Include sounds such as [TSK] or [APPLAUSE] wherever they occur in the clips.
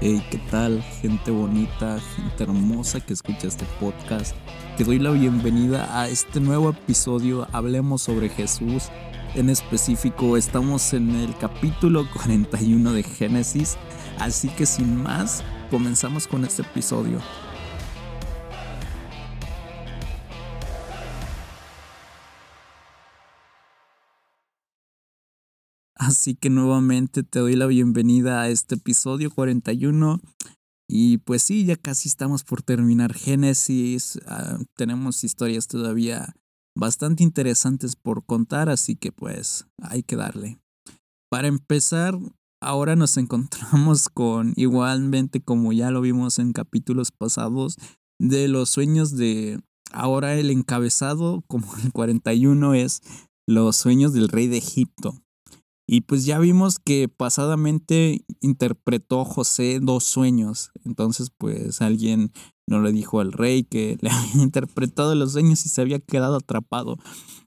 Hey, ¿qué tal? Gente bonita, gente hermosa que escucha este podcast. Te doy la bienvenida a este nuevo episodio. Hablemos sobre Jesús. En específico, estamos en el capítulo [LAUGHS] 41 de Génesis. Así que sin más, comenzamos con este episodio. Así que nuevamente te doy la bienvenida a este episodio 41. Y pues sí, ya casi estamos por terminar Génesis. Ah, tenemos historias todavía bastante interesantes por contar, así que pues hay que darle. Para empezar, ahora nos [LAUGHS] encontramos con, igualmente como ya lo vimos en capítulos pasados, de los sueños de... Ahora el encabezado, como el 41, es los sueños del rey de Egipto. Y pues ya vimos que pasadamente interpretó José dos sueños. Entonces, pues alguien no le dijo al rey que le [LAUGHS] había interpretado los sueños y se había quedado atrapado.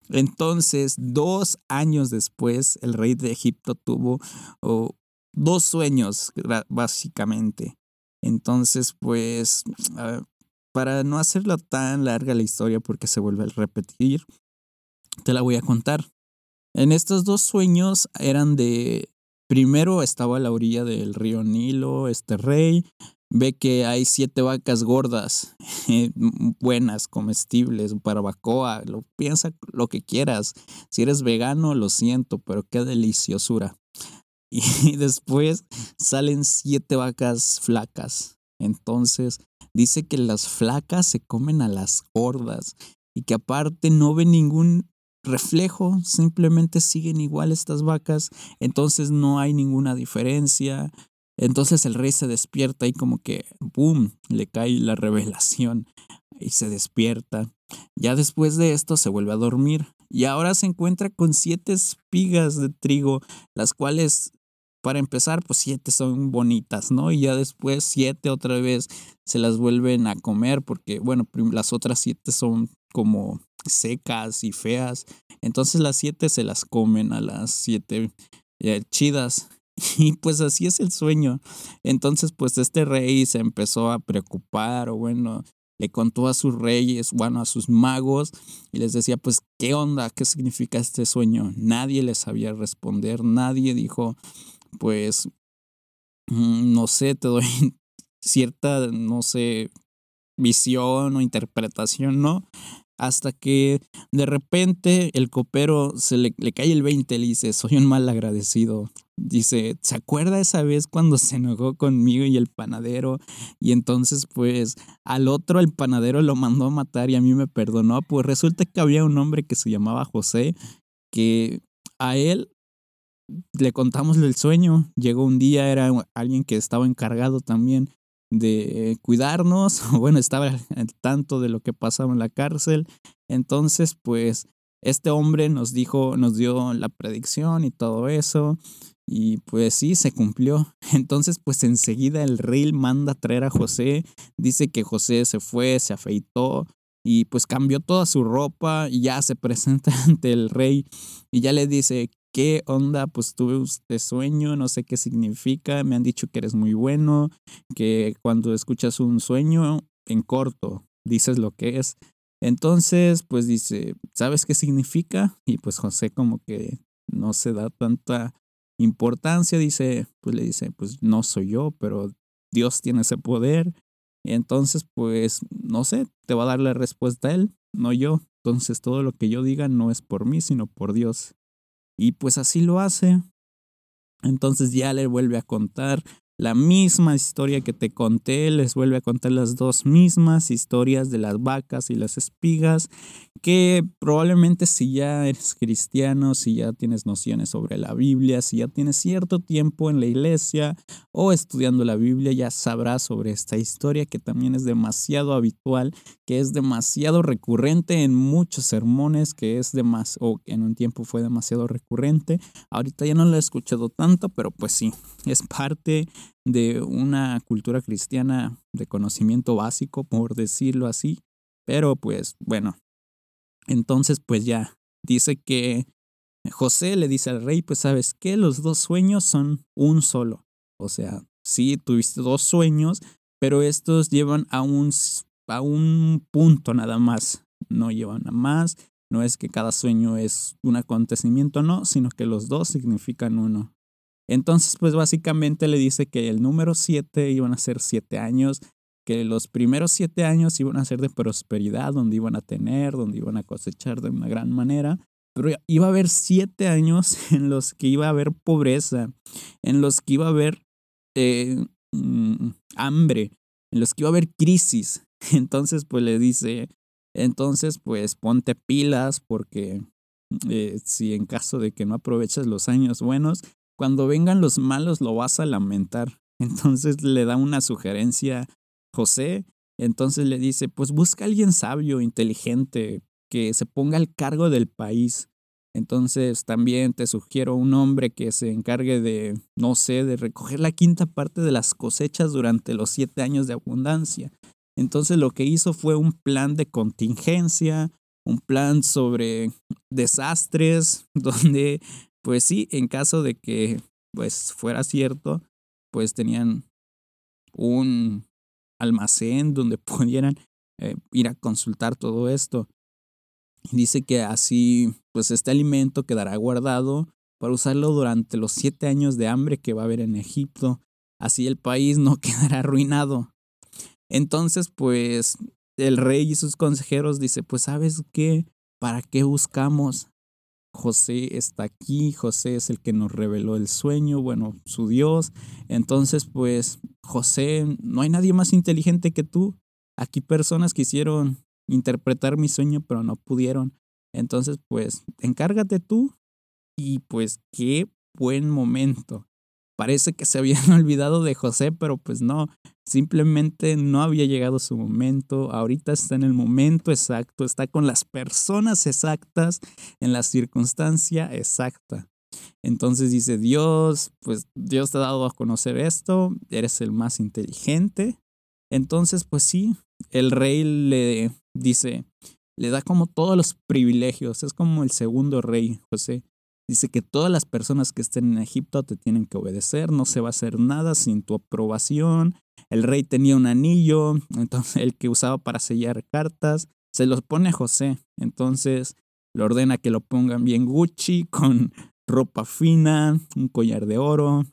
Entonces, dos años después, el rey de Egipto tuvo dos sueños, básicamente. Entonces, pues, [TSK] para no hacerla tan larga la historia, porque se vuelve a repetir, te la voy a contar. En estos dos sueños eran de, primero estaba a la orilla del río Nilo, este rey, ve que hay siete vacas gordas, [LAUGHS] buenas, comestibles, barbacoa, lo piensa lo que quieras. Si eres vegano, lo siento, pero qué deliciosura. [LAUGHS] Y después salen siete vacas flacas. Entonces dice que las flacas se comen a las gordas y que aparte no ve ningún reflejo, simplemente siguen igual estas vacas, entonces no hay ninguna diferencia. Entonces el rey se despierta y como que, ¡boom!, le cae la revelación y se despierta. Ya después de esto se vuelve a dormir y ahora se encuentra con siete espigas de trigo, las cuales, para empezar, pues siete son bonitas, ¿no? Y ya después siete otra vez se las vuelven a comer porque, bueno, las otras siete son como secas y feas. Entonces las siete se las comen a las siete eh, chidas. [LAUGHS] Y pues así es el sueño. Entonces pues este rey se empezó a preocupar o bueno, le contó a sus reyes, bueno, a sus magos y les decía pues, ¿qué onda? ¿Qué significa este sueño? Nadie le sabía responder, nadie dijo pues, mm, no sé, te doy [LAUGHS] cierta, no sé, visión o interpretación, ¿no? Hasta que de repente el copero se le, cae el 20, le dice, soy un mal agradecido. Dice, ¿se acuerda esa vez cuando se enojó conmigo y el panadero? Y entonces pues al otro el panadero lo mandó a matar y a mí me perdonó. Pues resulta que había un hombre que se llamaba José, que a él le contamos el sueño. Llegó un día, era alguien que estaba encargado también de cuidarnos, [LAUGHS] bueno, estaba al tanto de lo que pasaba en la cárcel. Entonces, pues, este hombre nos dijo, nos dio la predicción y todo eso. Y pues sí, se cumplió. [LAUGHS] Entonces, pues enseguida el rey manda a traer a José. Dice que José se fue, se afeitó y pues cambió toda su ropa y ya se presenta [LAUGHS] ante el rey y ya le dice, ¿qué onda? Pues tuve este sueño, no sé qué significa, me han dicho que eres muy bueno, que cuando escuchas un sueño en corto, dices lo que es. Entonces, pues dice, ¿sabes qué significa? Y pues José como que no se da tanta importancia, dice, pues le dice, pues no soy yo, pero Dios tiene ese poder. Entonces, pues, no sé, te va a dar la respuesta a él, no yo. Entonces, todo lo que yo diga no es por mí, sino por Dios. Y pues así lo hace. Entonces ya le vuelve a contar la misma historia que te conté, les vuelve a contar las dos mismas historias de las vacas y las espigas, que probablemente si ya eres cristiano, si ya tienes nociones sobre la Biblia, si ya tienes cierto tiempo en la iglesia o estudiando la Biblia, ya sabrás sobre esta historia que también es demasiado habitual, que es demasiado recurrente en muchos sermones, que es demasiado, o en un tiempo fue demasiado recurrente. Ahorita ya no lo he escuchado tanto, pero pues sí, es parte de una cultura cristiana de conocimiento básico, por decirlo así. Pero pues bueno, entonces pues ya dice que José le dice al rey, pues sabes que los dos sueños son un solo. O sea, sí, tuviste dos sueños, pero estos llevan a un, a un punto nada más, no llevan a más, no es que cada sueño es un acontecimiento, no, sino que los dos significan uno. Entonces, pues básicamente le dice que el número siete iban a ser siete años, que los primeros siete años iban a ser de prosperidad, donde iban a tener, donde iban a cosechar de una gran manera, pero iba a haber siete años [LAUGHS] en los que iba a haber pobreza, en los que iba a haber eh, mm, hambre, en los que iba a haber crisis. [LAUGHS] Entonces, pues le dice, entonces, pues ponte pilas porque eh, si en caso de que no aproveches los años buenos, cuando vengan los malos lo vas a lamentar. [LAUGHS] Entonces le da una sugerencia José. Entonces le dice, pues busca a alguien sabio, inteligente, que se ponga al cargo del país. Entonces también te sugiero un hombre que se encargue de, no sé, de recoger la quinta parte de las cosechas durante los siete años de abundancia. Entonces lo que hizo fue un plan de contingencia, un plan sobre desastres, [LAUGHS] donde, pues sí, en caso de que pues fuera cierto, pues tenían un almacén donde [LAUGHS] pudieran eh, ir a consultar todo esto. Dice que así, pues este alimento quedará guardado para usarlo durante los siete años de hambre que va a haber en Egipto. Así el país no [LAUGHS] quedará arruinado. Entonces, pues el rey y sus consejeros dice, pues sabes qué, ¿para qué buscamos? José está aquí, José es el que nos reveló el sueño, bueno, su Dios. Entonces, pues, José, no hay nadie más inteligente que tú. Aquí personas quisieron interpretar mi sueño, pero no pudieron. Entonces, pues, encárgate tú. Y pues, qué buen momento. Parece que se habían [LAUGHS] olvidado de José, pero pues no, simplemente no había llegado su momento. Ahorita está en el momento exacto, está con las personas exactas, en la circunstancia exacta. Entonces dice Dios, pues Dios te ha dado a conocer esto, eres el más inteligente. Entonces, pues sí, el rey le dice, le da como todos los privilegios, es como el segundo rey, José. Dice que todas las personas que estén en Egipto te tienen que obedecer, no se va a hacer nada sin tu aprobación. El rey tenía un anillo, [LAUGHS] entonces el que usaba para sellar cartas, se los pone a José. Entonces le ordena que lo pongan bien Gucci, [LAUGHS] con ropa fina, un collar de oro,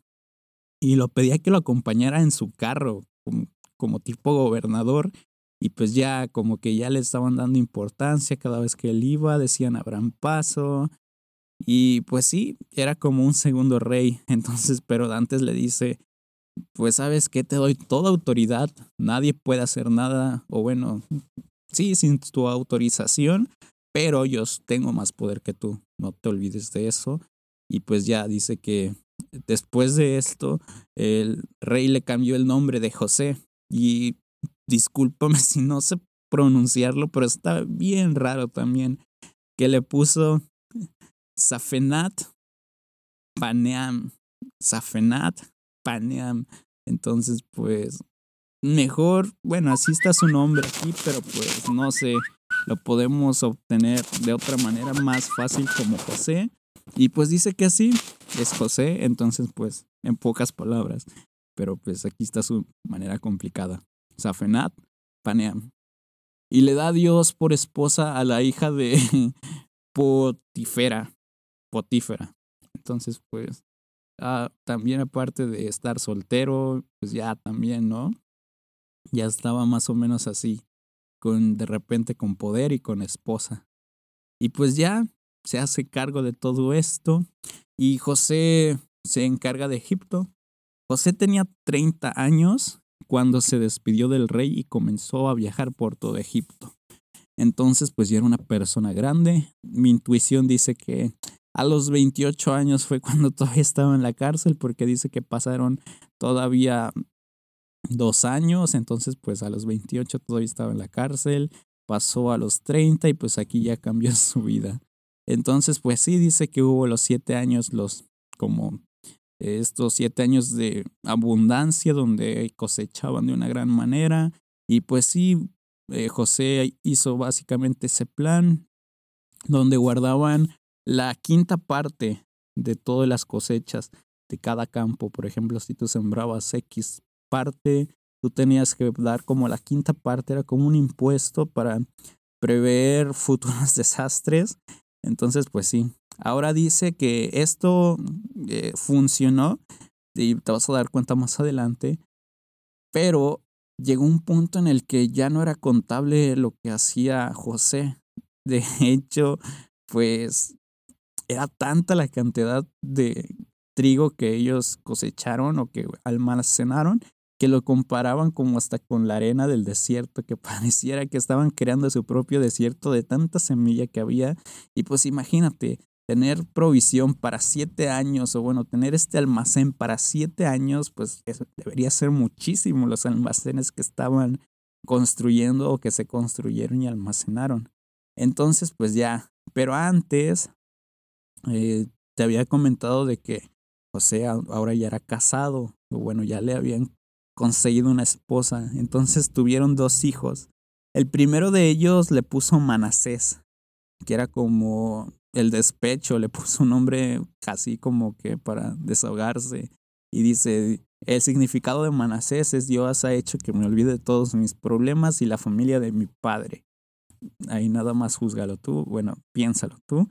y lo pedía que lo acompañara en su carro, como, como tipo gobernador. Y pues ya como que ya le estaban dando importancia cada vez que él iba, decían abran paso, y pues sí, era como un segundo rey. Entonces, pero antes le dice, pues sabes que te doy toda autoridad, nadie puede hacer nada, o bueno, sí, sin tu autorización, pero yo tengo más poder que tú, no te olvides de eso. Y pues ya dice que después de esto, el rey le cambió el nombre de José. Y discúlpame [LAUGHS] si no sé pronunciarlo, pero está bien raro también, que le puso Safenat Paneam. Safenat Paneam. Entonces, pues, mejor, bueno, así está su nombre aquí, pero pues no sé, lo podemos obtener de otra manera más fácil como José. Y pues dice que así es José, entonces pues en pocas palabras, pero pues aquí está su manera complicada. Safenat Paneam. Y le da a Dios por esposa a la hija de [LAUGHS] Potifera potífera. Entonces, pues, ah, también aparte de estar soltero, pues ya también, ¿no? Ya estaba más o menos así, con de repente con poder y con esposa. Y pues ya se hace cargo de todo esto y José se encarga de Egipto. José tenía 30 años cuando se despidió del rey y comenzó a viajar por todo Egipto. Entonces, pues ya era una persona grande. Mi intuición dice que a los 28 años fue cuando [LAUGHS] todavía estaba en la cárcel porque dice que pasaron todavía dos años, entonces pues a los 28 todavía estaba en la cárcel, pasó a los 30 y pues aquí ya cambió [LAUGHS] su vida. Entonces pues sí dice que hubo los siete años, los como estos siete años de abundancia donde cosechaban de una gran manera y pues sí, eh, José hizo básicamente ese plan donde guardaban la quinta parte de todas las cosechas. de cada campo. Por ejemplo, si tú sembrabas X parte, tú tenías que dar como la quinta parte, era como un impuesto para prever [LAUGHS] futuros desastres. Entonces, pues sí. Ahora dice que esto eh, funcionó y te vas a dar cuenta más adelante, pero llegó un punto en el que ya no era contable lo que hacía José. De [LAUGHS] hecho, pues era tanta la cantidad de trigo que ellos cosecharon o que almacenaron que lo comparaban como hasta con la arena del desierto, que [LAUGHS] pareciera que estaban creando su propio desierto de tanta semilla que había. Y pues imagínate, tener provisión para siete años, o bueno, tener este almacén para siete años, pues debería ser muchísimo los almacenes que estaban construyendo o que se construyeron y almacenaron. Entonces, pues ya, pero antes eh, te había comentado de que José ahora ya era casado, o bueno, ya le habían conseguido una esposa, entonces tuvieron dos hijos. El primero de ellos le puso Manasés, que era como el despecho, le [LAUGHS] puso un nombre casi como que para desahogarse. Y dice, el significado de Manasés es Dios ha hecho que me olvide de todos mis problemas y la familia de mi padre. Ahí nada más juzgalo tú, bueno, piénsalo tú.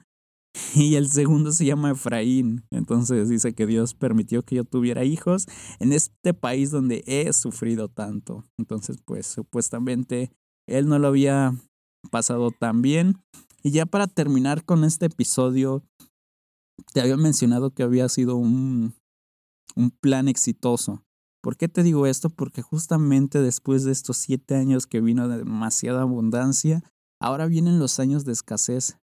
[LAUGHS] Y el segundo se llama Efraín. Entonces dice que Dios permitió que yo tuviera hijos en este país donde he sufrido tanto. Entonces, pues supuestamente él no lo había pasado tan bien. Y ya para terminar con este episodio, te había mencionado que había sido un, un plan exitoso. ¿Por qué te digo esto? Porque justamente después de estos siete años que vino de demasiada abundancia, ahora vienen los años de escasez.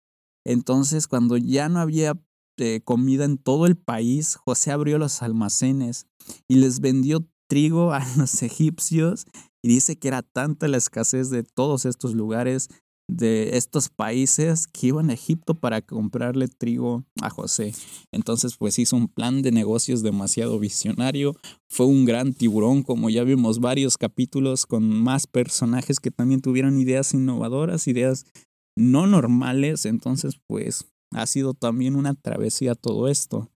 Entonces, cuando ya no había eh, comida en todo el país, José abrió los almacenes y les vendió trigo a [LAUGHS] los egipcios y dice que era tanta la escasez de todos estos lugares, de estos países, que iban a Egipto para comprarle trigo a José. Entonces, pues hizo un plan de negocios demasiado visionario. Fue un gran tiburón, como ya vimos varios capítulos con más personajes que también tuvieron ideas innovadoras, ideas no normales, entonces pues ha sido también una travesía todo esto.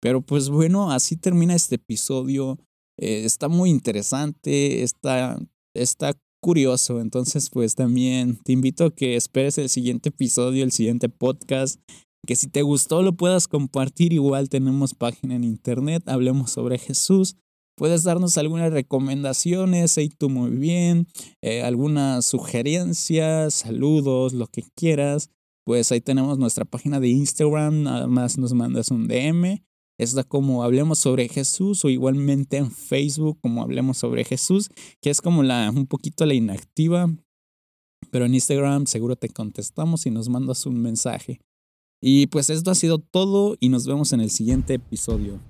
Pero pues bueno, así termina este episodio. Eh, está muy interesante, está, está curioso, entonces pues también te invito a que esperes el siguiente episodio, el siguiente podcast. Que si te gustó lo puedas compartir, igual tenemos página en internet, hablemos sobre Jesús. Puedes darnos algunas recomendaciones, hey tú muy bien, eh, algunas sugerencias, saludos, lo que quieras. Pues ahí tenemos nuestra página de Instagram, nada más nos mandas un DM. Está como Hablemos sobre Jesús o igualmente en Facebook como Hablemos sobre Jesús, que es como la, un poquito la inactiva. Pero en Instagram seguro te contestamos y nos mandas un mensaje. Y pues esto ha sido todo y nos vemos en el siguiente episodio.